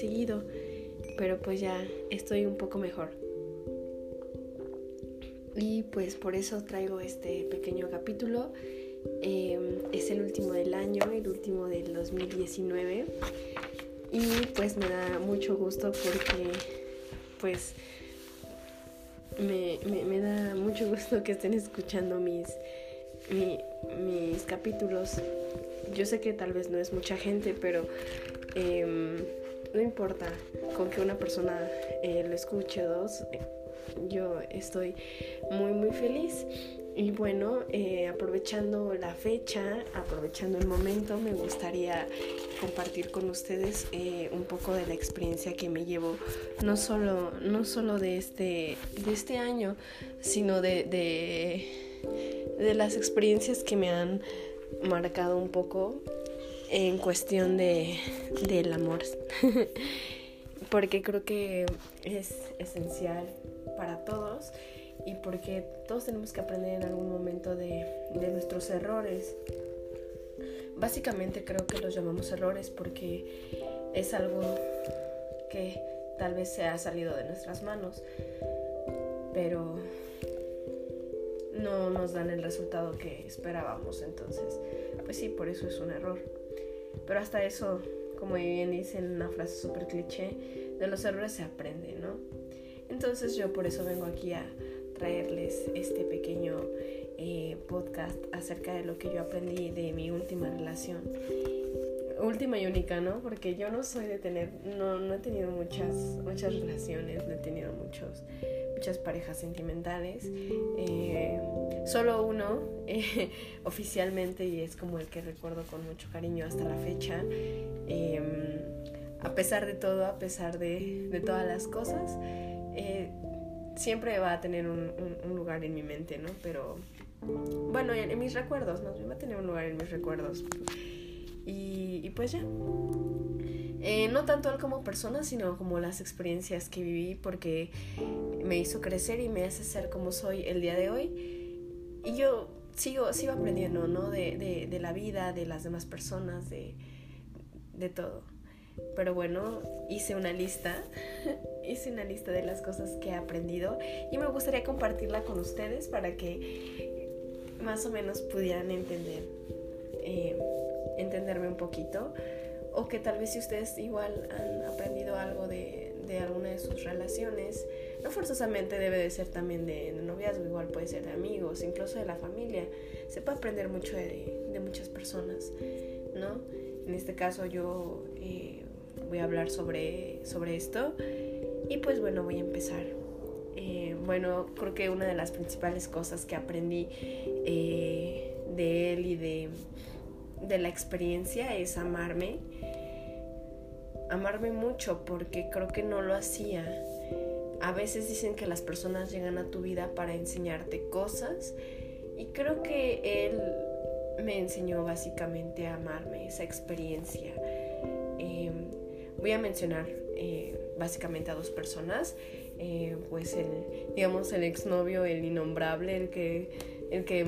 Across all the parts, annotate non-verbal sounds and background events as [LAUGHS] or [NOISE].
seguido, pero pues ya estoy un poco mejor. Y pues por eso traigo este pequeño capítulo. Em, es el último del año, el último del 2019. Y pues me da mucho gusto porque pues me, da mucho gusto que estén escuchando mis, mis capítulos. Yo sé que tal vez no es mucha gente, pero em, no importa con que una persona eh, lo escuche dos yo estoy muy muy feliz. Y bueno, eh, aprovechando la fecha, aprovechando el momento, me gustaría compartir con ustedes eh, un poco de la experiencia que me llevo, no solo, no solo de, este, de este año, sino de, de, de las experiencias que me han marcado un poco en cuestión de, del amor. [LAUGHS] Porque creo que es esencial para todos y porque todos tenemos que aprender en algún momento de, nuestros errores. Básicamente creo que los llamamos errores porque es algo que tal vez se ha salido de nuestras manos, pero no nos dan el resultado que esperábamos. Entonces, pues sí, por eso es un error. Pero hasta eso, como bien dicen una frase súper cliché, de los errores se aprende, ¿no? Entonces yo por eso vengo aquí a traerles este pequeño eh, podcast acerca de lo que yo aprendí de mi última relación. Última y única, ¿no? Porque yo no soy de tener, no, no he tenido muchas, muchas relaciones, no he tenido muchos, muchas parejas sentimentales. Eh, solo uno eh, [LAUGHS] oficialmente y es como el que recuerdo con mucho cariño hasta la fecha. Em, a pesar de todo, a pesar de, de todas las cosas, eh, siempre va a tener un, lugar en mi mente, ¿no? Pero bueno, en, mis recuerdos, ¿no? Va a tener un lugar en mis recuerdos. Y, pues ya. Eh, no tanto él como persona, sino como las experiencias que viví, porque me hizo crecer y me hace ser como soy el día de hoy. Y yo sigo, sigo aprendiendo, ¿no? De, de la vida, de las demás personas, de, de todo. Pero bueno, hice una lista, [LAUGHS] hice una lista de las cosas que he aprendido y me gustaría compartirla con ustedes para que más o menos pudieran entender, eh, entenderme un poquito o que tal vez si ustedes igual han aprendido algo de, de alguna de sus relaciones, no forzosamente debe de ser también de, noviazgo, igual puede ser de amigos, incluso de la familia, se puede aprender mucho de, de muchas personas, ¿no? En este caso yo eh, voy a hablar sobre, sobre esto. Y pues bueno, voy a empezar. Eh, bueno, creo que una de las principales cosas que aprendí eh, de él y de, de la experiencia es amarme. Amarme mucho porque creo que no lo hacía. A veces dicen que las personas llegan a tu vida para enseñarte cosas y creo que él me enseñó básicamente a amarme, esa experiencia. Voy a mencionar eh, básicamente a dos personas, eh, pues el, digamos, el exnovio, el innombrable, el que, el que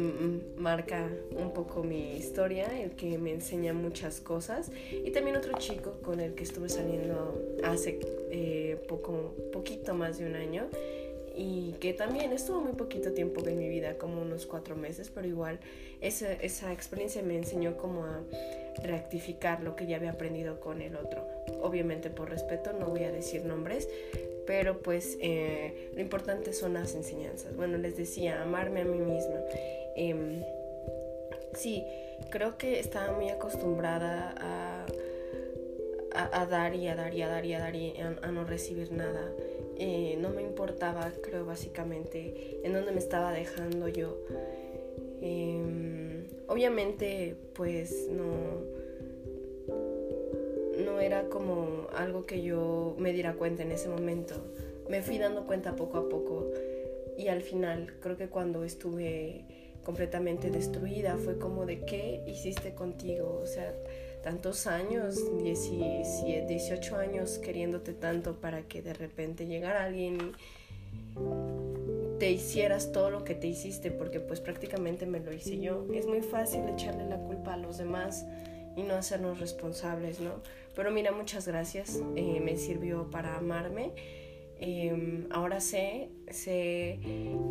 marca un poco mi historia, el que me enseña muchas cosas, y también otro chico con el que estuve saliendo hace eh, poco, poquito más de un año y que también estuvo muy poquito tiempo en mi vida, como unos cuatro meses, pero igual esa, esa experiencia me enseñó como a rectificar lo que ya había aprendido con el otro. Obviamente por respeto no voy a decir nombres, pero pues eh, lo importante son las enseñanzas. Bueno, les decía, amarme a mí misma. Eh, sí, creo que estaba muy acostumbrada a, a, dar y a dar y a dar y a dar y a no recibir nada. Eh, no me importaba, creo, básicamente, en dónde me estaba dejando yo. Em, obviamente, pues no era como algo que yo me diera cuenta en ese momento. Me fui dando cuenta poco a poco y al final, creo que cuando estuve completamente destruida fue como de qué hiciste contigo, o sea, tantos años, 17, 18 años queriéndote tanto para que de repente llegara alguien y te hicieras todo lo que te hiciste, porque pues prácticamente me lo hice yo. Es muy fácil echarle la culpa a los demás y no hacernos responsables, ¿no? Pero mira, muchas gracias, eh, me sirvió para amarme. Em, ahora sé, sé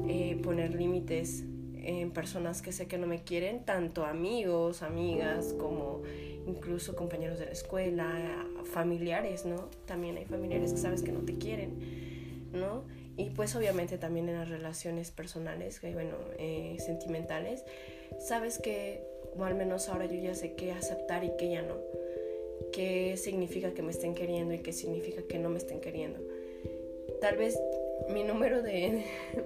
eh, poner límites en personas que sé que no me quieren, tanto amigos, amigas, como incluso compañeros de la escuela, familiares, ¿no? También hay familiares que sabes que no te quieren, ¿no? Y pues obviamente también en las relaciones personales, bueno, eh, sentimentales, sabes que, o al menos ahora yo ya sé qué aceptar y qué ya no. Qué significa que me estén queriendo y qué significa que no me estén queriendo. Tal vez mi número de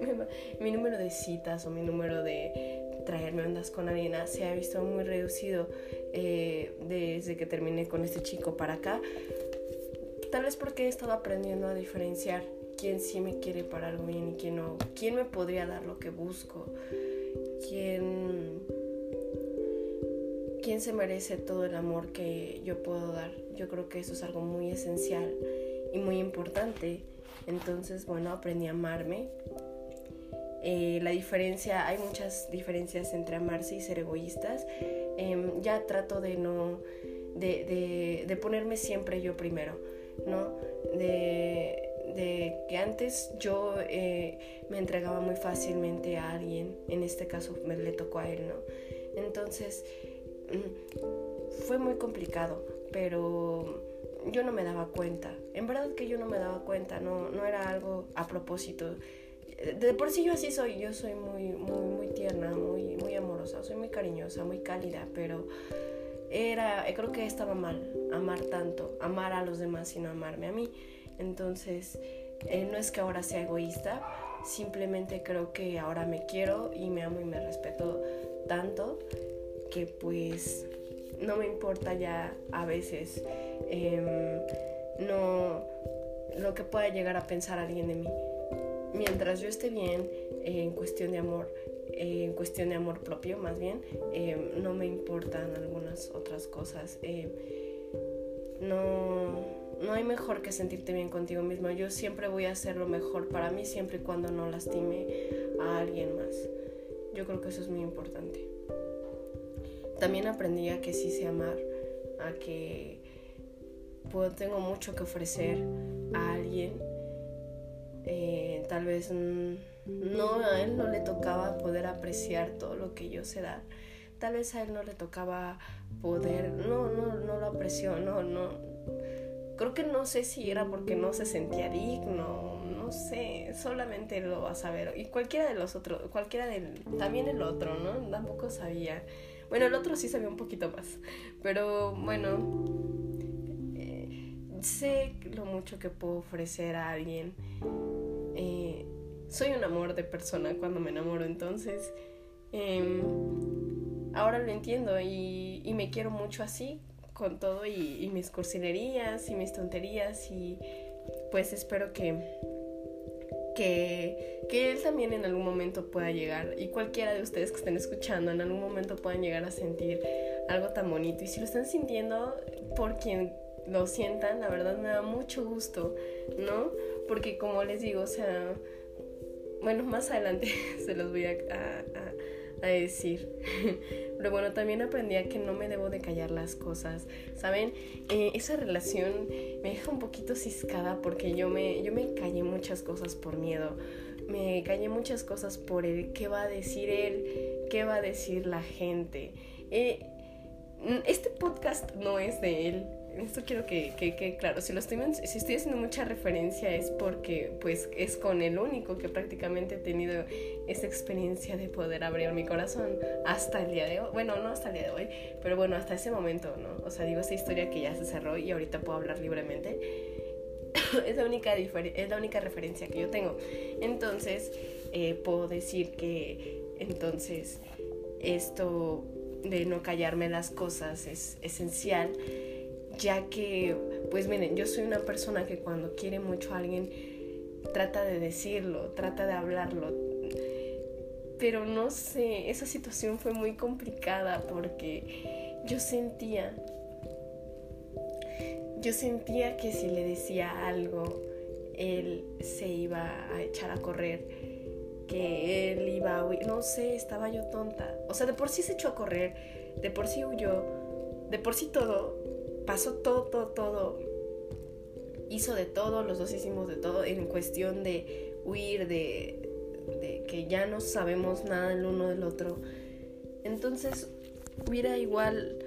[LAUGHS] mi número de citas o mi número de traerme ondas con alguien se ha visto muy reducido eh, desde que terminé con este chico para acá. Tal vez porque he estado aprendiendo a diferenciar quién sí me quiere para algo bien y quién no. Quién me podría dar lo que busco. Quién, quién se merece todo el amor que yo puedo dar. Yo creo que eso es algo muy esencial y muy importante. Entonces, bueno, aprendí a amarme, eh, la diferencia, hay muchas diferencias entre amarse y ser egoístas. Em, ya trato de no, de, de, ponerme siempre yo primero, ¿no? De, de que antes yo eh, me entregaba muy fácilmente a alguien, en este caso me le tocó a él, ¿no? Entonces, fue muy complicado, pero yo no me daba cuenta. En verdad que yo no me daba cuenta, no, no era algo a propósito de por sí yo así soy, yo soy muy, muy, muy tierna, muy, muy amorosa, soy muy cariñosa, muy cálida, pero era, creo que estaba mal amar tanto, amar a los demás sino amarme a mí. Entonces, eh, no es que ahora sea egoísta, simplemente creo que ahora me quiero y me amo y me respeto tanto que pues no me importa ya a veces em, no lo que pueda llegar a pensar alguien de mí mientras yo esté bien en cuestión de amor, en cuestión de amor propio más bien, eh, no me importan algunas otras cosas. no, no hay mejor que sentirte bien contigo mismo. Yo siempre voy a hacer lo mejor para mí siempre y cuando no lastime a alguien más. Yo creo que eso es muy importante. También aprendí a que sí sé amar, a que puedo, tengo mucho que ofrecer a alguien eh, tal vez no a él no le tocaba poder apreciar todo lo que yo sé dar. Tal vez a él no le tocaba poder, no, no, no lo apreció, no, no. Creo que no sé si era porque no se sentía digno, no sé, solamente lo va a saber. Y cualquiera de los otros, cualquiera del, también el otro, ¿no? Tampoco sabía. Bueno, el otro sí sabía un poquito más, pero bueno, sé lo mucho que puedo ofrecer a alguien. Eh, soy un amor de persona cuando me enamoro, entonces em, ahora lo entiendo y, me quiero mucho así, con todo y, mis cursilerías y mis tonterías y pues espero que, que, que, él también en algún momento pueda llegar y cualquiera de ustedes que estén escuchando en algún momento puedan llegar a sentir algo tan bonito y si lo están sintiendo por quien lo sientan, la verdad me da mucho gusto, ¿no? Porque como les digo, o sea, bueno, más adelante [LAUGHS] se los voy a, a, decir. [LAUGHS] Pero bueno, también aprendí a que no me debo de callar las cosas, ¿saben? Eh, esa relación me deja un poquito ciscada porque yo me, yo me callé muchas cosas por miedo. Me callé muchas cosas por el qué va a decir él, qué va a decir la gente. Eh, este podcast no es de él, esto quiero que, que, claro, si, lo estoy, si estoy haciendo mucha referencia es porque pues es con el único que prácticamente he tenido esa experiencia de poder abrir mi corazón hasta el día de hoy, bueno, no hasta el día de hoy, pero bueno, hasta ese momento, ¿no? O sea, digo, esa historia que ya se cerró y ahorita puedo hablar libremente, [COUGHS] es, la única es la única referencia que yo tengo. Entonces, eh, puedo decir que entonces esto de no callarme las cosas es esencial ya que, pues miren, yo soy una persona que cuando quiere mucho a alguien, trata de decirlo, trata de hablarlo. Pero no sé, esa situación fue muy complicada porque yo sentía yo sentía que si le decía algo, él se iba a echar a correr, que él iba a huir, no sé, estaba yo tonta. O sea, de por sí se echó a correr, de por sí huyó, de por sí todo, pasó todo, todo, todo. Hizo de todo, los dos hicimos de todo en cuestión de huir, de, que ya no sabemos nada el uno del otro. Entonces, hubiera igual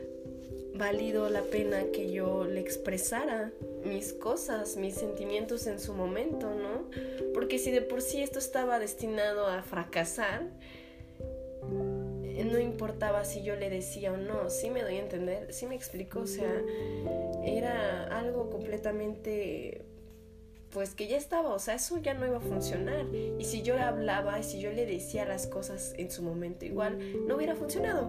valido la pena que yo le expresara mis cosas, mis sentimientos en su momento, ¿no? Porque si de por sí esto estaba destinado a fracasar, no importaba si yo le decía o no, sí me doy a entender, sí me explico, o sea, era algo completamente pues que ya estaba, o sea, eso ya no iba a funcionar. Y si yo le hablaba y si yo le decía las cosas en su momento igual, no hubiera funcionado.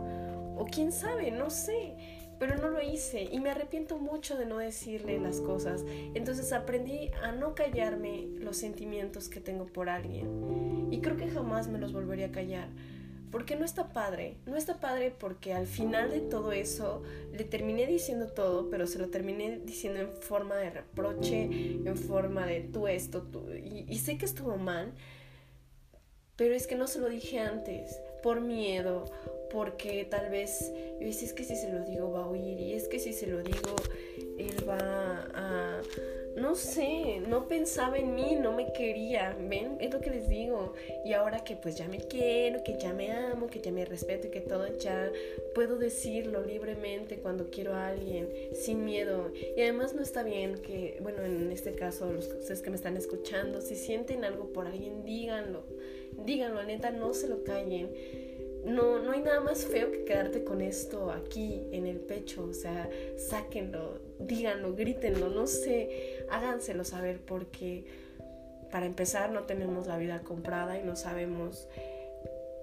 O quién sabe, no sé pero no lo hice y me arrepiento mucho de no decirle las cosas. Entonces aprendí a no callarme los sentimientos que tengo por alguien y creo que jamás me los volvería a callar. Porque no está padre, no está padre porque al final de todo eso le terminé diciendo todo, pero se lo terminé diciendo en forma de reproche, en forma de tú esto, tú, y, sé que estuvo mal, pero es que no se lo dije antes, por miedo, porque tal vez yo es que si se lo digo va a oír y es que si se lo digo él va a... No sé, no pensaba en mí, no me quería, ¿ven? Es lo que les digo. Y ahora que pues ya me quiero, que ya me amo, que ya me respeto y que todo ya puedo decirlo libremente cuando quiero a alguien, sin miedo. Y además no está bien que, bueno, en este caso, los que me están escuchando, si sienten algo por alguien, díganlo. Díganlo, neta, no se lo callen no, no hay nada más feo que quedarte con esto aquí en el pecho. O sea, sáquenlo, díganlo, grítenlo, no sé, háganselo saber porque para empezar no tenemos la vida comprada y no sabemos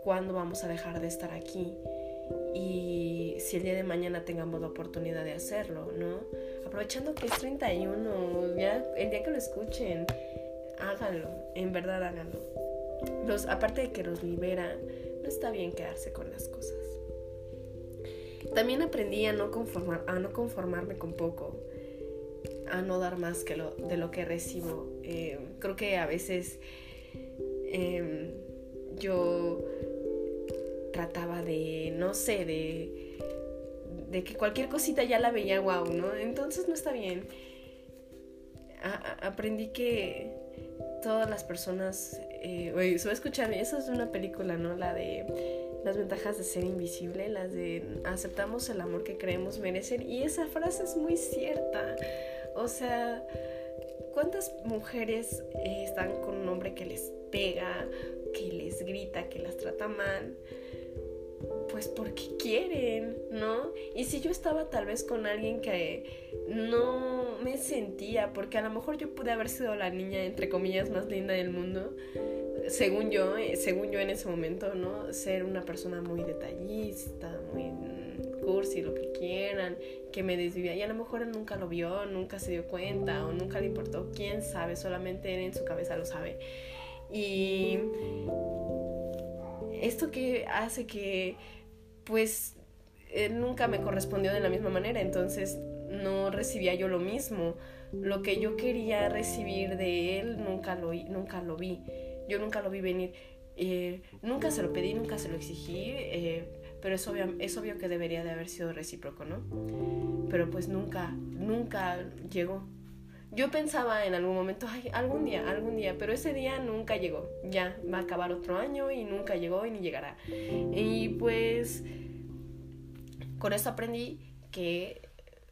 cuándo vamos a dejar de estar aquí. Y si el día de mañana tengamos la oportunidad de hacerlo, ¿no? Aprovechando que es 31, ya el día que lo escuchen, háganlo, en verdad háganlo. Los, aparte de que los liberan, está bien quedarse con las cosas. También aprendí a no, conformar, a no conformarme con poco, a no dar más que lo, de lo que recibo. Eh, creo que a veces em, yo trataba de, no sé, de, de que cualquier cosita ya la veía guau, ¿no? Entonces no está bien. aprendí que todas las personas eh, oye, se va a escuchar, eso es una película, ¿no? La de las ventajas de ser invisible, las de aceptamos el amor que creemos merecer. Y esa frase es muy cierta. O sea, ¿cuántas mujeres eh, están con un hombre que les pega, que les grita, que las trata mal? Pues porque quieren, ¿no? Y si yo estaba tal vez con alguien que no me sentía, porque a lo mejor yo pude haber sido la niña, entre comillas, más linda del mundo, según yo, eh, según yo en ese momento, ¿no? Ser una persona muy detallista, muy cursi, lo que quieran, que me desvivía. Y a lo mejor él nunca lo vio, nunca se dio cuenta o nunca le importó, quién sabe, solamente él en su cabeza lo sabe. Y esto que hace que, pues, él nunca me correspondió de la misma manera, entonces no recibía yo lo mismo. Lo que yo quería recibir de él nunca lo, nunca lo vi. Yo nunca lo vi venir. Eh, nunca se lo pedí, nunca se lo exigí, eh, pero es obvio, es obvio que debería de haber sido recíproco, ¿no? Pero pues nunca, nunca llegó. Yo pensaba en algún momento, ay, algún día, algún día, pero ese día nunca llegó. Ya va a acabar otro año y nunca llegó y ni llegará. Y pues con eso aprendí que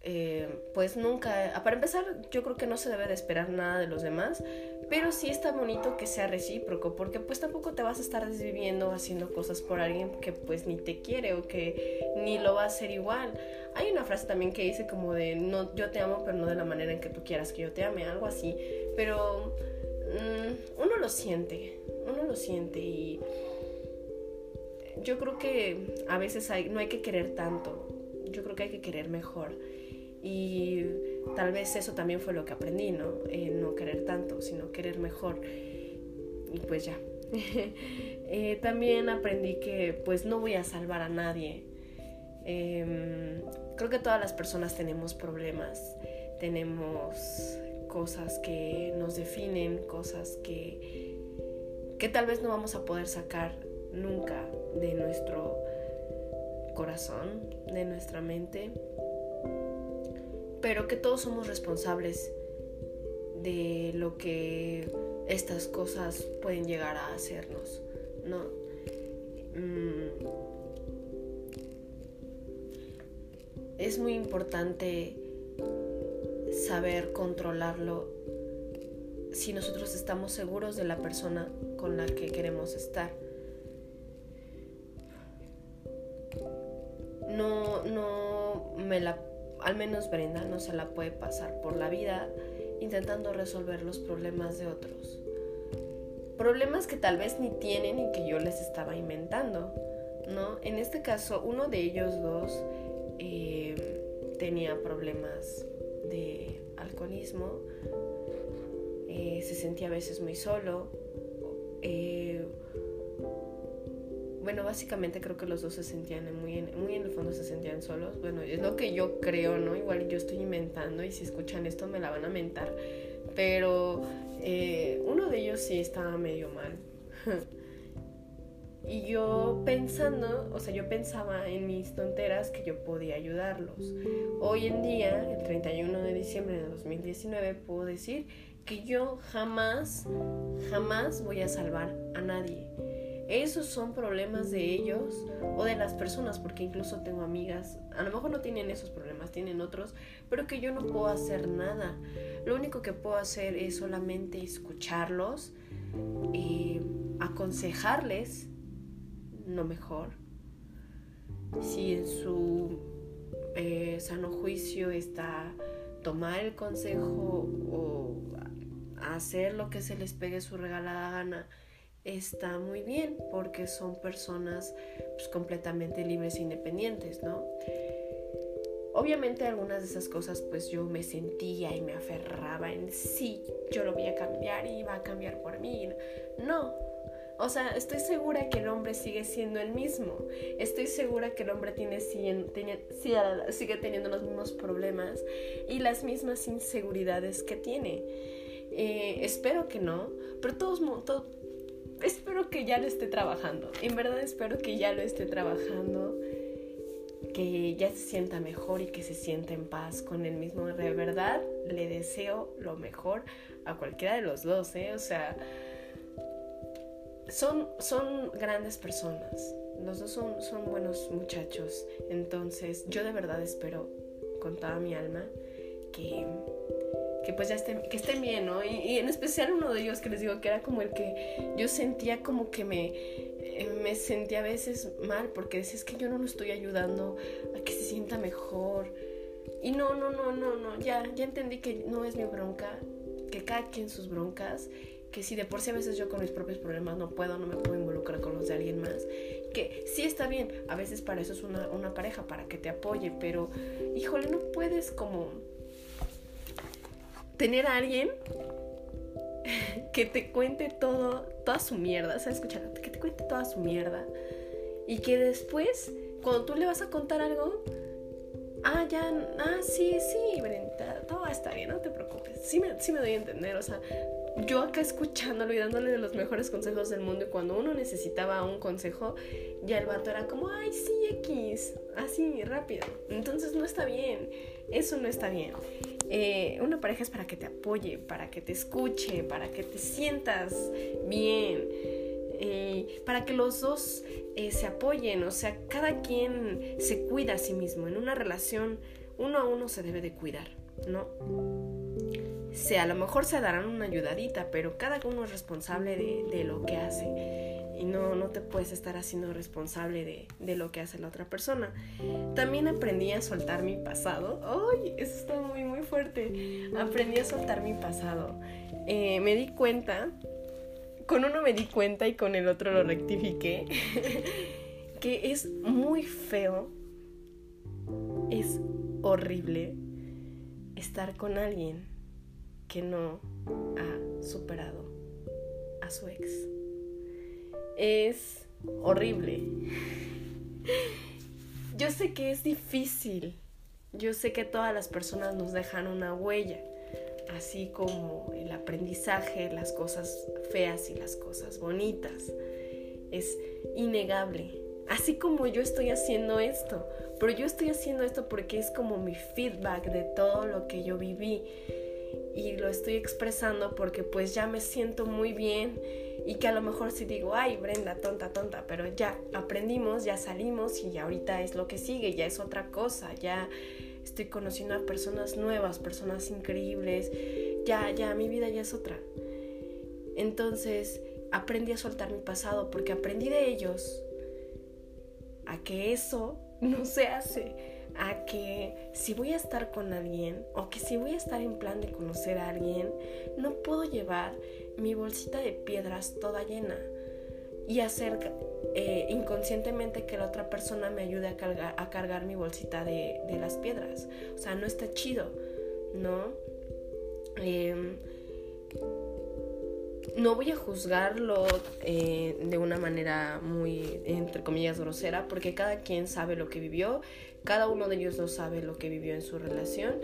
eh, pues nunca, para empezar, yo creo que no se debe de esperar nada de los demás, pero sí está bonito que sea recíproco, porque pues tampoco te vas a estar desviviendo haciendo cosas por alguien que pues ni te quiere o que ni lo va a hacer igual. Hay una frase también que dice como de, no, yo te amo, pero no de la manera en que tú quieras que yo te ame, algo así, pero mm, uno lo siente, uno lo siente y yo creo que a veces no hay que querer tanto, yo creo que hay que querer mejor. Y tal vez eso también fue lo que aprendí, ¿no? no querer tanto, sino querer mejor. Y pues ya. [LAUGHS] Eh, también aprendí que pues no voy a salvar a nadie. Em, creo que todas las personas tenemos problemas. tenemos cosas que nos definen, cosas que, que tal vez no vamos a poder sacar nunca de nuestro corazón, de nuestra mente, pero que todos somos responsables de lo que estas cosas pueden llegar a hacernos, ¿no? Mm. Es muy importante saber controlarlo si nosotros estamos seguros de la persona con la que queremos estar. No, no me la, al menos Brenda no se la puede pasar por la vida intentando resolver los problemas de otros. Problemas que tal vez ni tienen y que yo les estaba inventando, ¿no? En este caso, uno de ellos dos eh, tenía problemas de alcoholismo, eh, se sentía a veces muy solo. Eh, bueno, básicamente creo que los dos se sentían muy en, muy en el fondo se sentían solos. Bueno, es lo que yo creo, ¿no? Igual yo estoy inventando y si escuchan esto me la van a mentar. Pero eh, uno de ellos sí estaba medio mal. [LAUGHS] y yo pensando, o sea, yo pensaba en mis tonteras que yo podía ayudarlos. Hoy en día, el 31 de diciembre de 2019, puedo decir que yo jamás, jamás voy a salvar a nadie esos son problemas de ellos o de las personas, porque incluso tengo amigas, a lo mejor no tienen esos problemas, tienen otros, pero que yo no puedo hacer nada. Lo único que puedo hacer es solamente escucharlos, y aconsejarles lo mejor. Si en su eh, sano juicio está tomar el consejo o hacer lo que se les pegue su regalada gana, está muy bien porque son personas pues, completamente libres e independientes, ¿no? Obviamente algunas de esas cosas pues yo me sentía y me aferraba en sí, yo lo voy a cambiar y va a cambiar por mí. No, o sea, estoy segura que el hombre sigue siendo el mismo. Estoy segura que el hombre tiene, sigue, teniendo los mismos problemas y las mismas inseguridades que tiene. Eh, espero que no, pero todos espero que ya lo esté trabajando. En verdad espero que ya lo esté trabajando. Que ya se sienta mejor y que se sienta en paz con él mismo. De verdad le deseo lo mejor a cualquiera de los dos, ¿eh? O sea, son, son grandes personas. Los dos son, son buenos muchachos. Entonces, yo de verdad espero con toda mi alma que que pues ya estén, que estén bien, ¿no? Y, en especial uno de ellos que les digo que era como el que yo sentía como que me, eh, me sentía a veces mal porque decía es que yo no lo estoy ayudando a que se sienta mejor. Y no, no, no, no, no, ya, ya entendí que no es mi bronca, que cada quien sus broncas, que si de por sí a veces yo con mis propios problemas no puedo, no me puedo involucrar con los de alguien más, que sí está bien, a veces para eso es una, una pareja, para que te apoye, pero híjole, no puedes como tener a alguien que te cuente todo, toda su mierda, ¿sabes? Escuchar, que te cuente toda su mierda. Y que después, cuando tú le vas a contar algo, ah, ya, ah, sí, sí, Brenda, todo va a estar bien, no te preocupes. Sí me, sí me doy a entender, o sea, yo acá escuchándolo y dándole de los mejores consejos del mundo y cuando uno necesitaba un consejo, ya el vato era como, ay, sí, X, así, rápido. Entonces no está bien, eso no está bien. Eh, una pareja es para que te apoye, para que te escuche, para que te sientas bien, eh, para que los dos eh, se apoyen, o sea, cada quien se cuida a sí mismo. En una relación, uno a uno se debe de cuidar, ¿no? sea, a lo mejor se darán una ayudadita, pero cada uno es responsable de, lo que hace y no, no te puedes estar haciendo responsable de, de, lo que hace la otra persona. También aprendí a soltar mi pasado. ¡Ay! Eso está muy, muy fuerte. Aprendí a soltar mi pasado. Eh, me di cuenta, con uno me di cuenta y con el otro lo rectifiqué, [LAUGHS] que es muy feo, es horrible estar con alguien que no ha superado a su ex. Es horrible. Yo sé que es difícil. Yo sé que todas las personas nos dejan una huella, así como el aprendizaje, las cosas feas y las cosas bonitas. Es innegable. Así como yo estoy haciendo esto, pero yo estoy haciendo esto porque es como mi feedback de todo lo que yo viví y lo estoy expresando porque pues ya me siento muy bien y que a lo mejor si digo, ay Brenda, tonta, tonta, pero ya aprendimos, ya salimos y ahorita es lo que sigue, ya es otra cosa, ya estoy conociendo a personas nuevas, personas increíbles, ya, ya, mi vida ya es otra. Entonces aprendí a soltar mi pasado porque aprendí de ellos a que eso [LAUGHS] no se hace a que si voy a estar con alguien o que si voy a estar en plan de conocer a alguien, no puedo llevar mi bolsita de piedras toda llena y hacer eh, inconscientemente que la otra persona me ayude a cargar, mi bolsita de, las piedras. O sea, no está chido, ¿no? Em, no voy a juzgarlo eh, de una manera muy, entre comillas, grosera, porque cada quien sabe lo que vivió, cada uno de ellos no sabe lo que vivió en su relación.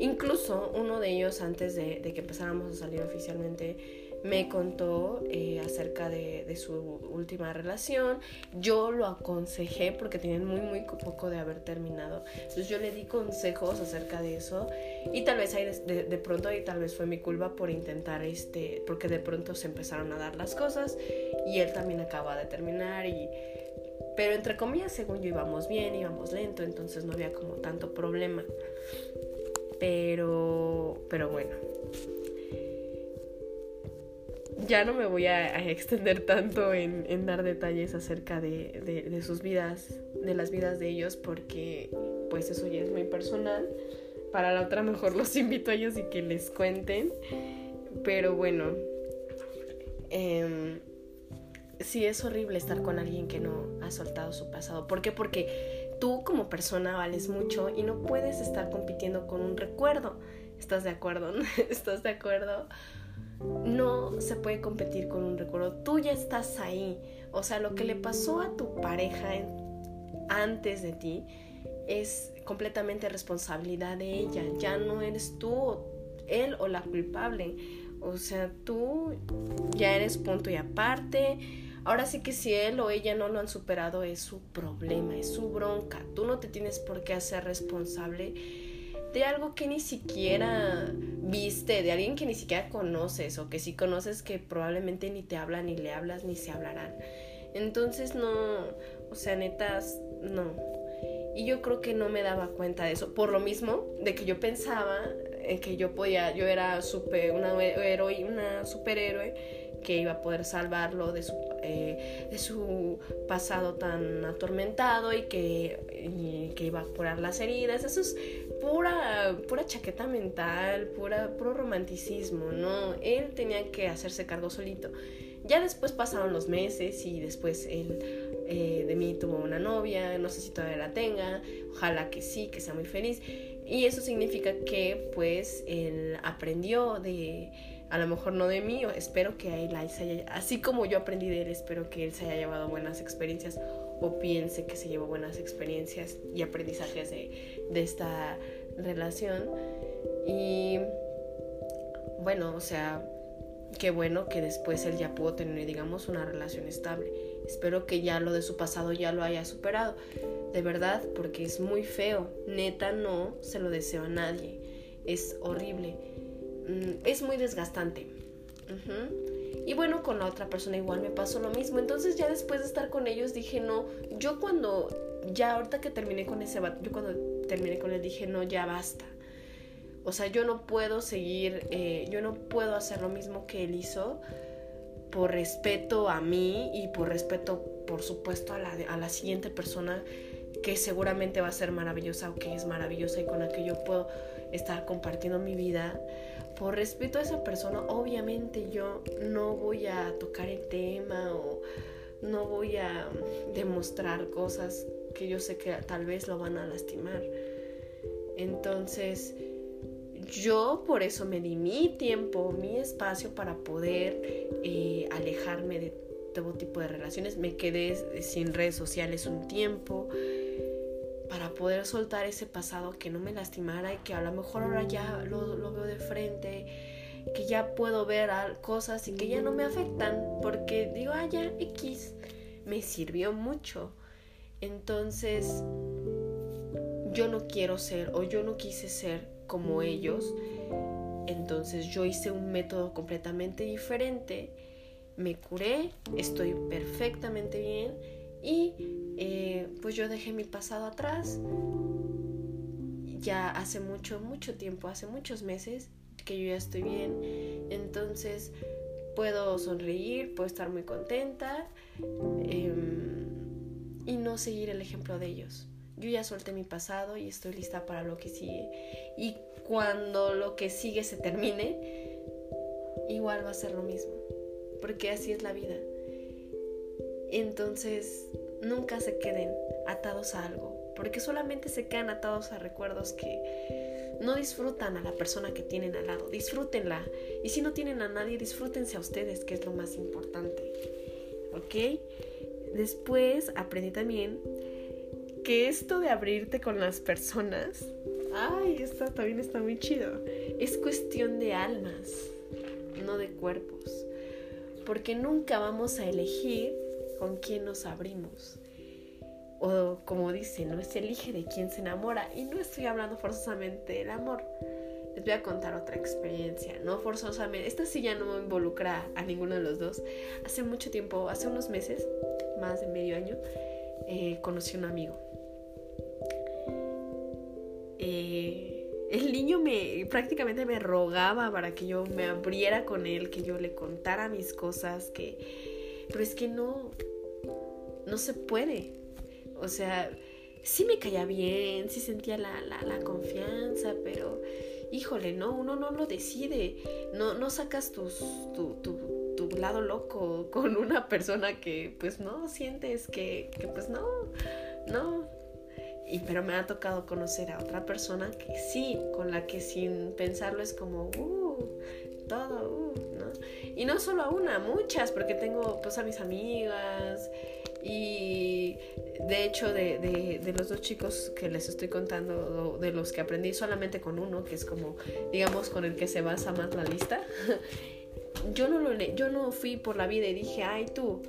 Incluso uno de ellos, antes de, de que empezáramos a salir oficialmente, me contó eh, acerca de, su última relación. Yo lo aconsejé porque tenían muy, muy poco de haber terminado. Entonces yo le di consejos acerca de eso. Y tal vez ahí de, de, pronto, y tal vez fue mi culpa por intentar, este, porque de pronto se empezaron a dar las cosas. Y él también acaba de terminar. Y, pero entre comillas, según yo íbamos bien, íbamos lento, entonces no había como tanto problema. Pero, pero bueno ya no me voy a, extender tanto en, dar detalles acerca de, sus vidas, de las vidas de ellos, porque pues eso ya es muy personal. Para la otra mejor los [LAUGHS] invito a ellos y que les cuenten. Pero bueno, eh, sí es horrible estar con alguien que no ha soltado su pasado. ¿Por qué? Porque tú como persona vales mucho y no puedes estar compitiendo con un recuerdo. ¿Estás de acuerdo? [LAUGHS] ¿Estás de acuerdo? No se puede competir con un recuerdo. Tú ya estás ahí. O sea, lo que le pasó a tu pareja antes de ti es completamente responsabilidad de ella. Ya no eres tú, él o la culpable. O sea, tú ya eres punto y aparte. Ahora sí que si él o ella no lo han superado es su problema, es su bronca. Tú no te tienes por qué hacer responsable de algo que ni siquiera viste, de alguien que ni siquiera conoces o que si conoces que probablemente ni te hablan, ni le hablas, ni se hablarán. Entonces no, o sea, netas, no. Y yo creo que no me daba cuenta de eso. Por lo mismo, de que yo pensaba en que yo podía, yo era super, una, heroína, una superhéroe que iba a poder salvarlo de su, eh, de su pasado tan atormentado y que, que iba a curar las heridas. Eso es pura, pura chaqueta mental, pura, puro romanticismo, ¿no? Él tenía que hacerse cargo solito. Ya después pasaron los meses y después él eh, de mí tuvo una novia, no sé si todavía la tenga, ojalá que sí, que sea muy feliz. Y eso significa que pues él aprendió de, a lo mejor no de mí, espero que él así como yo aprendí de él, espero que él se haya llevado buenas experiencias o piense que se llevó buenas experiencias y aprendizajes de, de esta relación. Y bueno, o sea, qué bueno que después él ya pudo tener, digamos, una relación estable. Espero que ya lo de su pasado ya lo haya superado. De verdad, porque es muy feo. Neta, no se lo deseo a nadie. Es horrible. Mm, es muy desgastante. Y bueno, con la otra persona igual me pasó lo mismo. Entonces ya después de estar con ellos dije, no, yo cuando, ya ahorita que terminé con ese yo cuando terminé con él dije, no, ya basta. O sea, yo no puedo seguir, eh, yo no puedo hacer lo mismo que él hizo por respeto a mí y por respeto, por supuesto, a la, a la siguiente persona que seguramente va a ser maravillosa o que es maravillosa y con la que yo puedo estar compartiendo mi vida por respeto a esa persona, obviamente yo no voy a tocar el tema o no voy a demostrar cosas que yo sé que tal vez lo van a lastimar. Entonces, yo por eso me di mi tiempo, mi espacio para poder eh, alejarme de todo tipo de relaciones. Me quedé sin redes sociales un tiempo para poder soltar ese pasado que no me lastimara y que a lo mejor ahora ya lo, veo de frente, que ya puedo ver cosas y que ya no me afectan, porque digo, ah, ya, X, me sirvió mucho. Entonces, yo no quiero ser o yo no quise ser como ellos. Entonces yo hice un método completamente diferente, me curé, estoy perfectamente bien y eh, pues yo dejé mi pasado atrás. Ya hace mucho, mucho tiempo, hace muchos meses que yo ya estoy bien. Entonces puedo sonreír, puedo estar muy contenta em, y no seguir el ejemplo de ellos. Yo ya solté mi pasado y estoy lista para lo que sigue. Y cuando lo que sigue se termine, igual va a ser lo mismo. Porque así es la vida. Entonces, nunca se queden atados a algo. Porque solamente se quedan atados a recuerdos que no disfrutan a la persona que tienen al lado. Disfrútenla. Y si no tienen a nadie, disfrútense a ustedes, que es lo más importante. ¿Ok? Después aprendí también que esto de abrirte con las personas, ay, esto también está muy chido. Es cuestión de almas, no de cuerpos. Porque nunca vamos a elegir con quién nos abrimos. O como dice, no se elige de quién se enamora. Y no estoy hablando forzosamente del amor. Les voy a contar otra experiencia, no forzosamente. Esta sí ya no involucra a ninguno de los dos. Hace mucho tiempo, hace unos meses, más de medio año, eh, conocí a un amigo. Eh, el niño me prácticamente me rogaba para que yo me abriera con él, que yo le contara mis cosas, que pero es que no no se puede. O sea, sí me caía bien, sí sentía la, la, confianza, pero híjole, no, uno no lo decide. No, no sacas tus, tu, tu, tu, lado loco con una persona que pues no sientes que, que pues no, no, y, pero me ha tocado conocer a otra persona que sí, con la que sin pensarlo es como, uh, todo. Y no solo a una, muchas, porque tengo pues a mis amigas y de hecho de, de, de, los dos chicos que les estoy contando, de los que aprendí solamente con uno, que es como, digamos, con el que se basa más la lista, [LAUGHS] yo no, lo, yo no fui por la vida y dije, ay tú,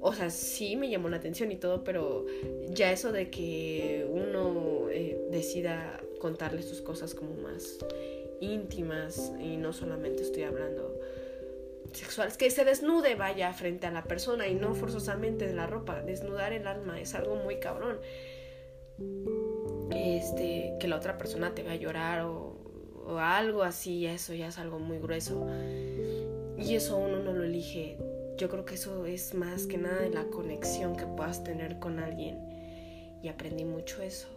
o sea, sí me llamó la atención y todo, pero ya eso de que uno eh, decida contarle sus cosas como más íntimas y no solamente estoy hablando sexuales, que se desnude vaya frente a la persona y no forzosamente de la ropa, desnudar el alma es algo muy cabrón. Este, que la otra persona te va a llorar o, o algo así, eso ya es algo muy grueso. Y eso uno no lo elige yo creo que eso es más que nada de la conexión que puedas tener con alguien. Y aprendí mucho eso,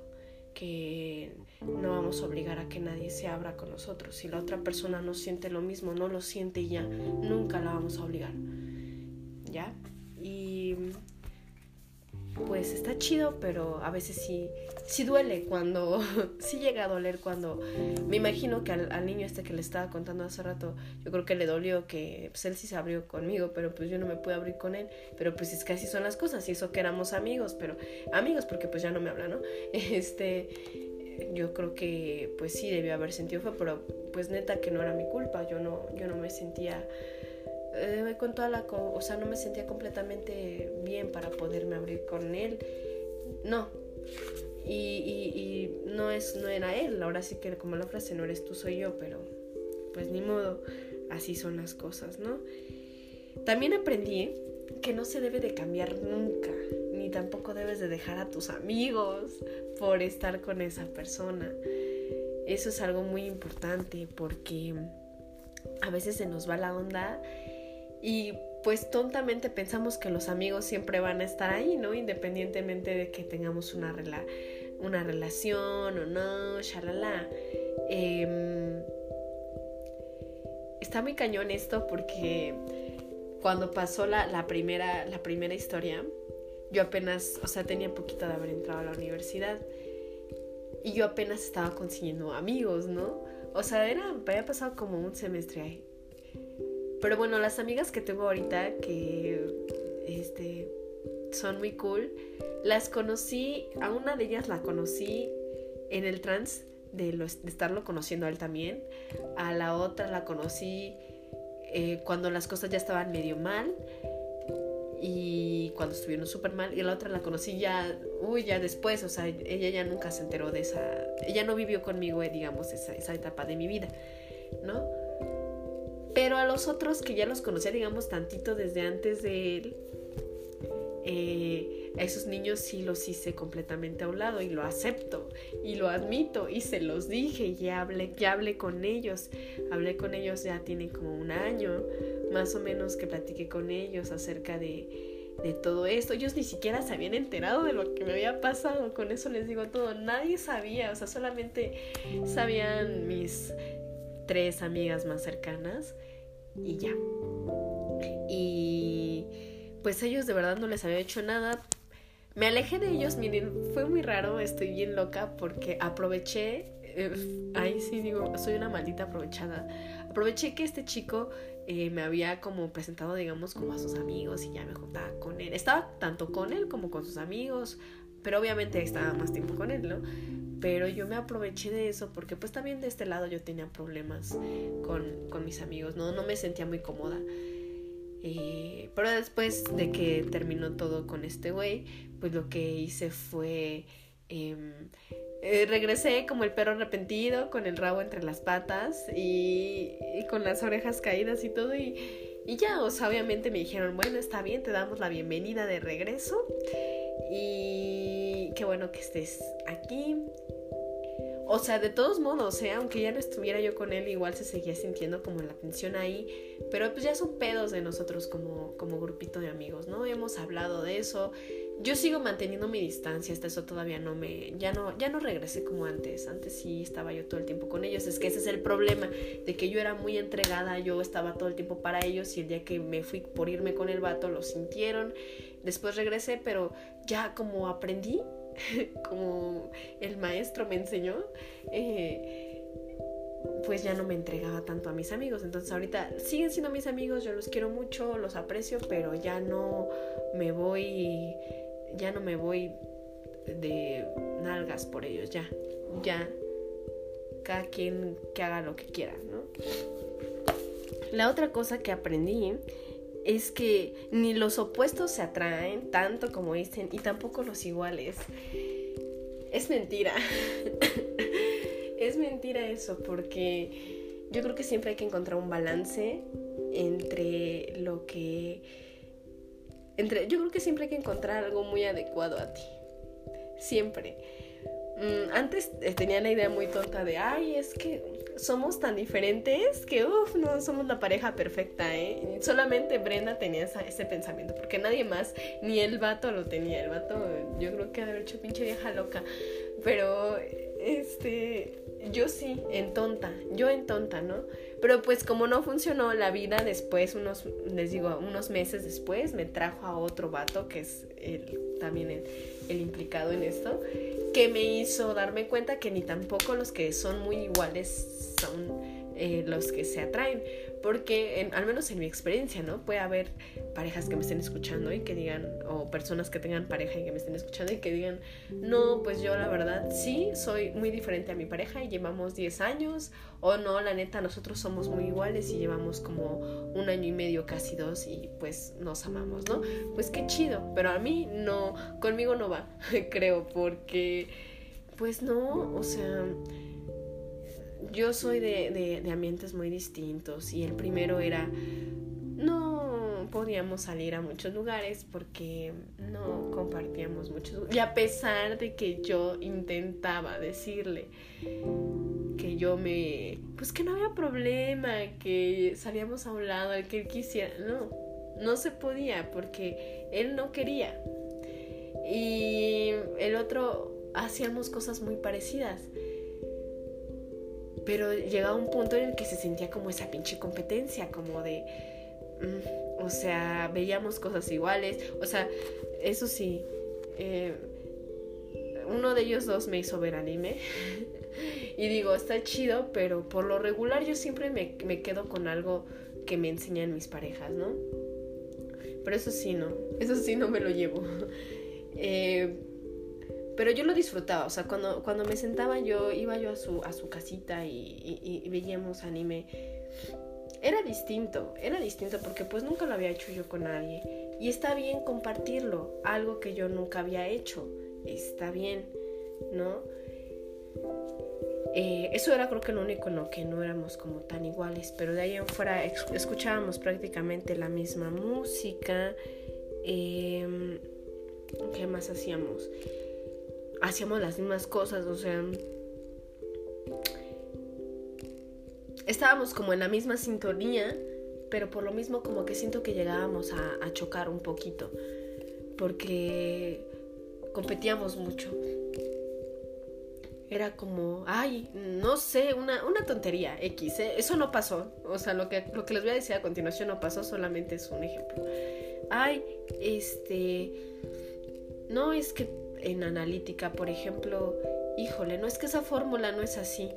que no vamos a obligar a que nadie se abra con nosotros. Si la otra persona no siente lo mismo, no lo siente ya, nunca la vamos a obligar. ¿Ya? Y pues está chido, pero a veces sí, sí duele cuando, [LAUGHS] sí llega a doler cuando, me imagino que al, niño este que le estaba contando hace rato, yo creo que le dolió que pues él sí se abrió conmigo, pero pues yo no me pude abrir con él, pero pues es que así son las cosas, y eso que éramos amigos, pero amigos porque pues ya no me habla, ¿no? [LAUGHS] Este, yo creo que pues sí debió haber sentido fue, pero pues neta que no era mi culpa, yo no, yo no me sentía eh, con toda la, o sea, no me sentía completamente bien para poderme abrir con él. No. Y, y, no es, no era él. Ahora sí que como la frase, no eres tú, soy yo, pero pues ni modo, así son las cosas, ¿no? También aprendí que no se debe de cambiar nunca, ni tampoco debes de dejar a tus amigos por estar con esa persona. Eso es algo muy importante porque a veces se nos va la onda y pues tontamente pensamos que los amigos siempre van a estar ahí, ¿no? Independientemente de que tengamos una, una relación o no, shalala. Em, está muy cañón esto porque cuando pasó la, la, primera, la primera historia, yo apenas, o sea, tenía poquito de haber entrado a la universidad y yo apenas estaba consiguiendo amigos, ¿no? O sea, era, había pasado como un semestre ahí pero bueno, las amigas que tengo ahorita que este son muy cool. Las conocí, a una de ellas la conocí en el trans de, estarlo conociendo a él también. A la otra la conocí eh, cuando las cosas ya estaban medio mal y cuando estuvieron súper mal. Y a la otra la conocí ya, uy, ya después, o sea, ella ya nunca se enteró de esa, ella no vivió conmigo, eh, digamos, esa, esa etapa de mi vida, ¿no? Pero a los otros que ya los conocía, digamos, tantito desde antes de él, eh, a esos niños sí los hice completamente a un lado y lo acepto y lo admito y se los dije y ya hablé, ya hablé con ellos. Hablé con ellos ya tiene como un año, más o menos que platiqué con ellos acerca de, de todo esto. Ellos ni siquiera se habían enterado de lo que me había pasado. Con eso les digo todo. Nadie sabía, o sea, solamente sabían mis tres amigas más cercanas y ya. Y pues ellos de verdad no les había hecho nada. Me alejé de ellos, miren, fue muy raro, estoy bien loca porque aproveché, eh, ahí sí digo, soy una maldita aprovechada. Aproveché que este chico eh, me había como presentado, digamos, como a sus amigos y ya me juntaba con él. Estaba tanto con él como con sus amigos, pero obviamente estaba más tiempo con él, ¿no? Pero yo me aproveché de eso porque pues también de este lado yo tenía problemas con, con mis amigos, ¿no? No me sentía muy cómoda. Eh, pero después de que terminó todo con este güey, pues lo que hice fue... Em, eh, regresé como el perro arrepentido, con el rabo entre las patas y, con las orejas caídas y todo. Y, y, ya, o sea, obviamente me dijeron, bueno, está bien, te damos la bienvenida de regreso. Y qué bueno que estés aquí. O sea, de todos modos, ¿eh? aunque ya no estuviera yo con él, igual se seguía sintiendo como la tensión ahí. Pero pues ya son pedos de nosotros como, como grupito de amigos, ¿no? Hemos hablado de eso. Yo sigo manteniendo mi distancia, hasta eso todavía no me. Ya no, ya no regresé como antes. Antes sí estaba yo todo el tiempo con ellos. Es que ese es el problema, de que yo era muy entregada, yo estaba todo el tiempo para ellos y el día que me fui por irme con el vato lo sintieron. Después regresé, pero ya como aprendí, [LAUGHS] como el maestro me enseñó, eh, pues ya no me entregaba tanto a mis amigos. Entonces ahorita siguen siendo mis amigos, yo los quiero mucho, los aprecio, pero ya no me voy, ya no me voy de nalgas por ellos, ya, ya, cada quien que haga lo que quiera, ¿no? La otra cosa que aprendí es que ni los opuestos se atraen tanto como dicen y tampoco los iguales. Es mentira. [LAUGHS] es mentira eso porque yo creo que siempre hay que encontrar un balance entre lo que entre yo creo que siempre hay que encontrar algo muy adecuado a ti. Siempre. Mm, antes eh, tenía la idea muy tonta de, ay, es que somos tan diferentes que, uff, no somos la pareja perfecta, ¿eh? Solamente Brenda tenía ese pensamiento, porque nadie más, ni el vato lo tenía. El vato, yo creo que ha de haber hecho pinche vieja loca. Pero, este, yo sí, en tonta, yo en tonta, ¿no? Pero pues como no funcionó la vida después, unos, les digo, unos meses después, me trajo a otro vato, que es el, también el, implicado en esto que me hizo darme cuenta que ni tampoco los que son muy iguales son eh, los que se atraen porque al menos en mi experiencia, ¿no? Puede haber parejas que me estén escuchando y que digan, o personas que tengan pareja y que me estén escuchando y que digan, no, pues yo la verdad sí, soy muy diferente a mi pareja y llevamos 10 años, o no, la neta, nosotros somos muy iguales y llevamos como un año y medio, casi dos, y pues nos amamos, ¿no? Pues qué chido, pero a mí no, conmigo no va, [LAUGHS] creo, porque pues no, o sea yo soy de, de, ambientes muy distintos y el primero era, no podíamos salir a muchos lugares porque no compartíamos muchos y a pesar de que yo intentaba decirle que yo me pues que no había problema que salíamos a un lado al que él quisiera no no se podía porque él no quería. Y el otro hacíamos cosas muy parecidas pero llegaba un punto en el que se sentía como esa pinche competencia, como de, mm, o sea, veíamos cosas iguales, o sea, eso sí, eh, uno de ellos dos me hizo ver anime. [LAUGHS] y digo, está chido, pero por lo regular yo siempre me, me quedo con algo que me enseñan mis parejas, ¿no? Pero eso sí, no. Eso sí no me lo llevo. [LAUGHS] Eh, pero yo lo disfrutaba, o sea, cuando, cuando me sentaba yo, iba yo a su, a su casita y, veíamos anime. Era distinto, era distinto porque pues nunca lo había hecho yo con nadie. Y está bien compartirlo, algo que yo nunca había hecho. Está bien, ¿no? Eh, eso era creo que lo único en lo que no éramos como tan iguales, pero de ahí en fuera escuchábamos prácticamente la misma música. Em, ¿Qué más hacíamos? Hacíamos las mismas cosas, o sea... Estábamos como en la misma sintonía, pero por lo mismo como que siento que llegábamos a, chocar un poquito, porque competíamos mucho era como, ay, no sé, una, una tontería X. ¿eh? Eso no pasó. O sea, lo que, lo que les voy a decir a continuación no pasó, solamente es un ejemplo. Ay, este, no es que en analítica, por ejemplo, híjole, no es que esa fórmula no es así.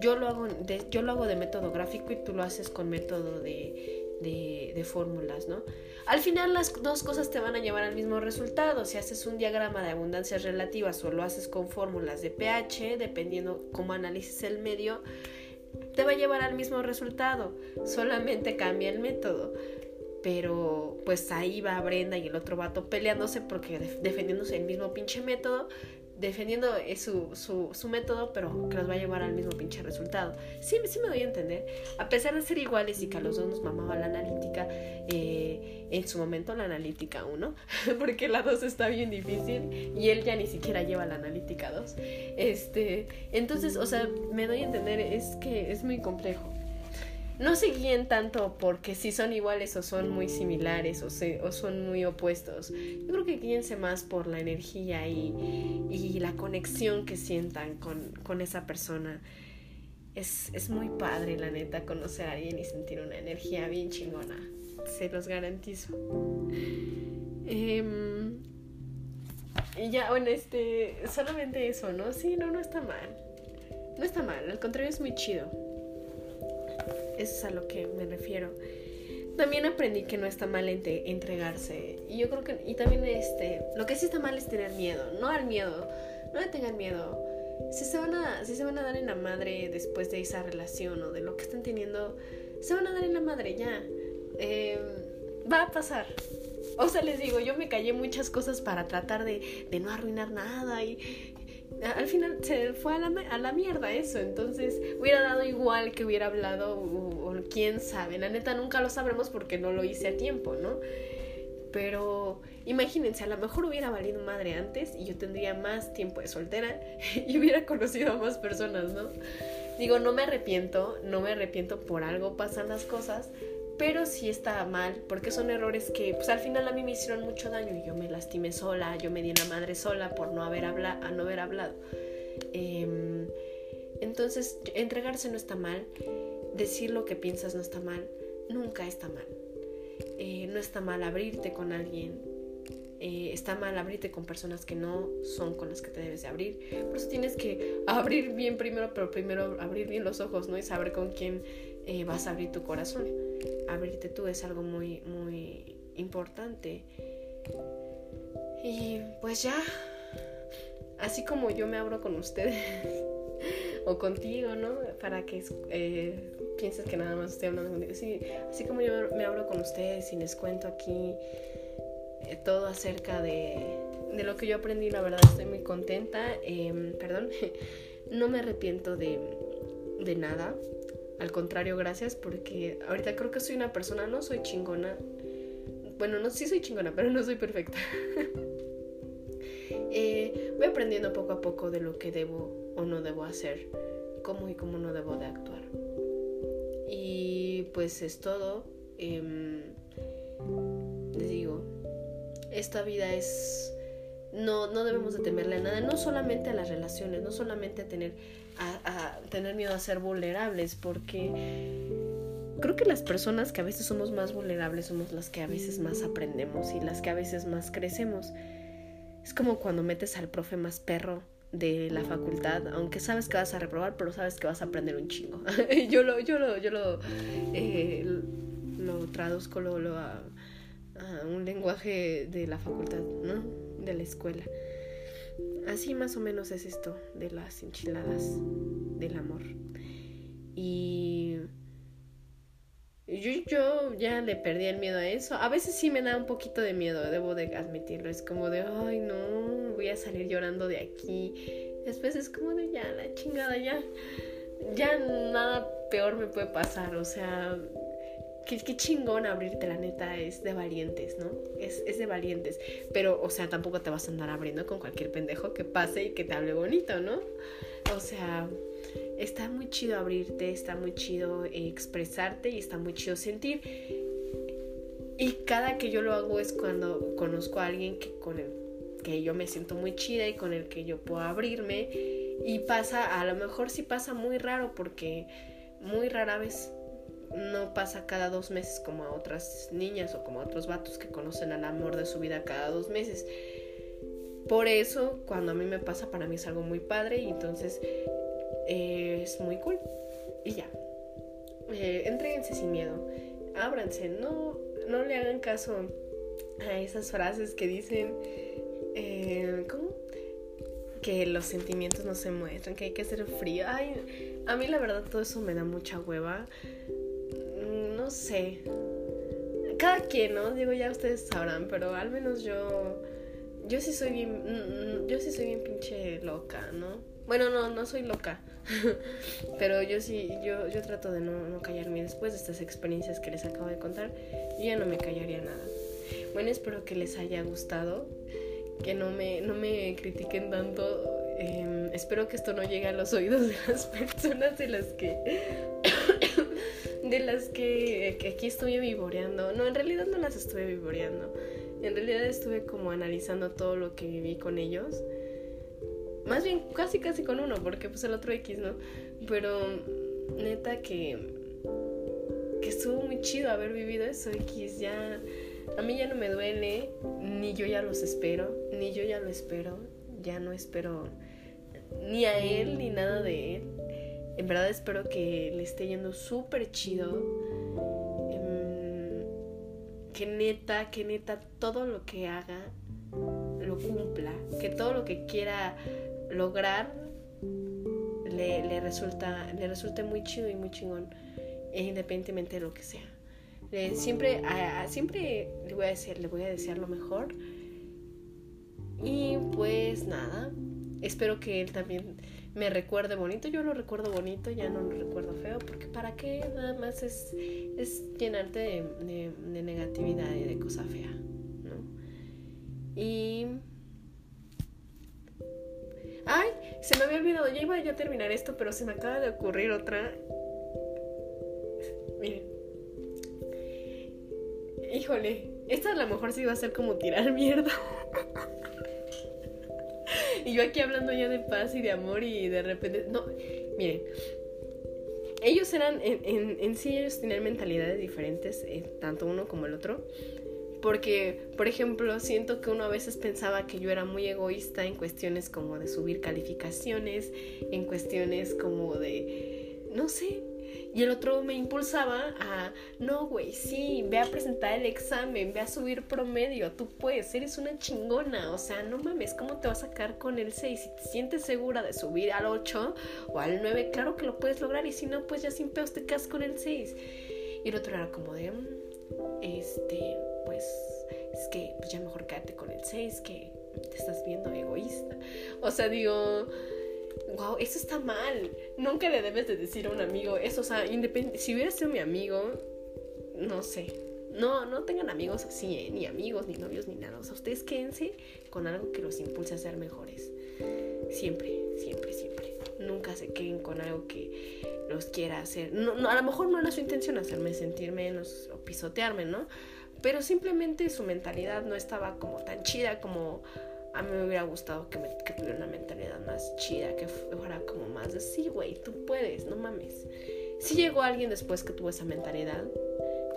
Yo lo hago de, yo lo hago de método gráfico y tú lo haces con método de, de, de fórmulas, ¿no? Al final las dos cosas te van a llevar al mismo resultado. Si haces un diagrama de abundancias relativas o lo haces con fórmulas de pH, dependiendo cómo analices el medio, te va a llevar al mismo resultado. Solamente cambia el método. Pero pues ahí va Brenda y el otro vato peleándose porque defendiéndose el mismo pinche método defendiendo su, su, su, método, pero que los va a llevar al mismo pinche resultado. Sí, sí me doy a entender. A pesar de ser iguales y que a los dos nos mamaba la analítica, eh, en su momento la analítica 1, [LAUGHS] porque la 2 está bien difícil y él ya ni siquiera lleva la analítica 2. Este, entonces, o sea, me doy a entender, es que es muy complejo no se guíen tanto porque si son iguales o son muy similares o, son muy opuestos. Yo creo que guíense más por la energía y, la conexión que sientan con, esa persona. Es, es, muy padre, la neta, conocer a alguien y sentir una energía bien chingona. Se los garantizo. Em, y ya, bueno, este, solamente eso, ¿no? Sí, no, no está mal. No está mal, al contrario es muy chido. Eso es a lo que me refiero. También aprendí que no está mal entregarse. Y yo creo que, y también este, lo que sí está mal es tener miedo. No al miedo, no le tengan miedo. Si se van a, si se van a dar en la madre después de esa relación o de lo que están teniendo, se van a dar en la madre ya. Em, va a pasar. O sea, les digo, yo me callé muchas cosas para tratar de, de no arruinar nada y, al final se fue a la, a la mierda eso. Entonces hubiera dado igual que hubiera hablado o, quién sabe. La neta nunca lo sabremos porque no lo hice a tiempo, ¿no? Pero imagínense, a lo mejor hubiera valido madre antes y yo tendría más tiempo de soltera [LAUGHS] y hubiera conocido a más personas, ¿no? Digo, no me arrepiento, no me arrepiento por algo pasan las cosas, pero sí está mal, porque son errores que pues al final a mí me hicieron mucho daño y yo me lastimé sola, yo me di la madre sola por no haber, habla no haber hablado. Em, entonces, entregarse no está mal, decir lo que piensas no está mal, nunca está mal. Eh, no está mal abrirte con alguien, eh, está mal abrirte con personas que no son con las que te debes de abrir. Por eso tienes que abrir bien primero, pero primero abrir bien los ojos, ¿no? Y saber con quién eh, vas a abrir tu corazón. Abrirte tú es algo muy, muy importante. Y pues ya, así como yo me abro con ustedes [LAUGHS] o contigo, ¿no? Para que eh, pienses que nada más estoy hablando contigo. Sí, así como yo me abro con ustedes y les cuento aquí eh, todo acerca de, de, lo que yo aprendí, la verdad estoy muy contenta. Em, perdón, [LAUGHS] no me arrepiento de, de nada. Al contrario, gracias porque ahorita creo que soy una persona, no soy chingona. Bueno, no, sí soy chingona, pero no soy perfecta. [LAUGHS] Eh, voy aprendiendo poco a poco de lo que debo o no debo hacer, cómo y cómo no debo de actuar. Y pues es todo. Em, les digo, esta vida es... No, no debemos de temerle a nada, no solamente a las relaciones, no solamente a tener a, tener miedo a ser vulnerables, porque creo que las personas que a veces somos más vulnerables somos las que a veces más aprendemos y las que a veces más crecemos. Es como cuando metes al profe más perro de la facultad, aunque sabes que vas a reprobar, pero sabes que vas a aprender un chingo. [LAUGHS] yo lo, yo lo, yo lo, eh, lo traduzco, lo, lo, un lenguaje de la facultad, ¿no? De la escuela. Así más o menos es esto de las enchiladas del amor. Y yo, yo ya le perdí el miedo a eso. A veces sí me da un poquito de miedo, debo de admitirlo. Es como de, ay no, voy a salir llorando de aquí. Después es como de, ya, la chingada, ya. Ya nada peor me puede pasar. O sea, qué, qué chingón abrirte, la neta, es de valientes, ¿no? Es, es de valientes. Pero, o sea, tampoco te vas a andar abriendo con cualquier pendejo que pase y que te hable bonito, ¿no? O sea, está muy chido abrirte, está muy chido expresarte y está muy chido sentir. Y cada que yo lo hago es cuando conozco a alguien que con el que yo me siento muy chida y con el que yo puedo abrirme. Y pasa, a lo mejor sí pasa muy raro porque muy rara vez no pasa cada dos meses como a otras niñas o como a otros vatos que conocen al amor de su vida cada dos meses. Por eso, cuando a mí me pasa, para mí es algo muy padre y entonces eh, es muy cool. Y ya. Eh, entréguense sin miedo. Ábranse. No, no le hagan caso a esas frases que dicen. Eh, ¿Cómo? Que los sentimientos no se muestran, que hay que ser frío. Ay, a mí la verdad todo eso me da mucha hueva no sé. Cada quien, ¿no? Digo, ya ustedes sabrán, pero al menos yo. Yo sí soy bien. Mm, mm, yo sí soy bien pinche loca, ¿no? Bueno, no, no soy loca. [LAUGHS] pero yo sí, yo, yo trato de no, no callarme. Después de estas experiencias que les acabo de contar, yo ya no me callaría nada. Bueno, espero que les haya gustado. Que no me, no me critiquen tanto. Em, espero que esto no llegue a los oídos de las [LAUGHS] personas de las que de las que, aquí estuve vivoreando. No, en realidad no las estuve vivoreando. En realidad estuve como analizando todo lo que viví con ellos. Más bien casi casi con uno, porque pues el otro X, ¿no? Pero neta que que estuvo muy chido haber vivido eso X, ya a mí ya no me duele, ni yo ya los espero, ni yo ya lo espero, ya no espero ni a él ni nada de él en verdad espero que le esté yendo súper chido. Em, que neta, que neta, todo lo que haga lo cumpla. Que todo lo que quiera lograr le, resulta, le resulte muy chido y muy chingón. Independientemente de lo que sea. siempre, siempre le voy a decir, le voy a desear lo mejor. Y pues nada, espero que él también me recuerde bonito, yo lo recuerdo bonito, ya no lo recuerdo feo, porque para qué nada más es, es llenarte de, de, negatividad y de cosa fea, ¿no? Y... Ay, se me había olvidado, ya iba a terminar esto, pero se me acaba de ocurrir otra. Miren. Híjole, esta a lo mejor sí va a ser como tirar mierda. [LAUGHS] y yo aquí hablando ya de paz y de amor y de repente... No, miren, ellos eran, en, en, sí ellos tenían mentalidades diferentes, eh, tanto uno como el otro. Porque, por ejemplo, siento que uno a veces pensaba que yo era muy egoísta en cuestiones como de subir calificaciones, en cuestiones como de, no sé, y el otro me impulsaba a, no, güey, sí, ve a presentar el examen, ve a subir promedio, tú puedes, eres una chingona, o sea, no mames, ¿cómo te vas a sacar con el 6? Si te sientes segura de subir al 8 o al 9, claro que lo puedes lograr, y si no, pues ya sin peos te quedas con el 6. Y el otro era como de, mm, este, pues, es que pues ya mejor quédate con el 6, que te estás viendo egoísta. O sea, digo wow, eso está mal. Nunca le debes de decir a un amigo eso. O sea, si hubiera sido mi amigo, no sé. No, no tengan amigos así, ¿eh? ni amigos, ni novios, ni nada. O sea, ustedes quédense con algo que los impulse a ser mejores. Siempre, siempre, siempre. Nunca se queden con algo que los quiera hacer. No, no, a lo mejor no era su intención hacerme sentir menos o pisotearme, ¿no? Pero simplemente su mentalidad no estaba como tan chida como a mí me hubiera gustado que, tuviera una mentalidad más chida, que fuera como más de, sí, güey, tú puedes, no mames. Si llegó alguien después que tuvo esa mentalidad,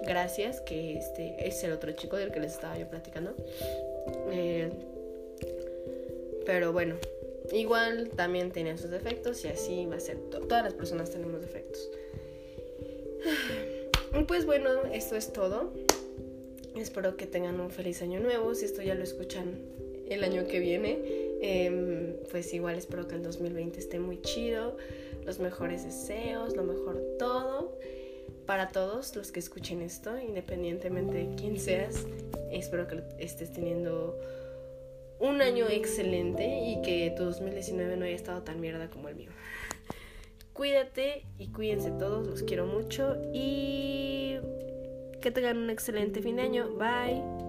gracias, que este es el otro chico del que les estaba yo platicando. Eh, pero bueno, igual también tenía sus defectos y así va a ser. Todas las personas tenemos defectos. [SIGHS] Pues bueno, esto es todo. Espero que tengan un feliz año nuevo. Si esto ya lo escuchan el año que viene, em, pues igual espero que el 2020 esté muy chido. Los mejores deseos, lo mejor todo. Para todos los que escuchen esto, independientemente de quién seas, espero que estés teniendo un año excelente y que tu 2019 no haya estado tan mierda como el mío. Cuídate y cuídense todos, los quiero mucho y que tengan un excelente fin de año. Bye.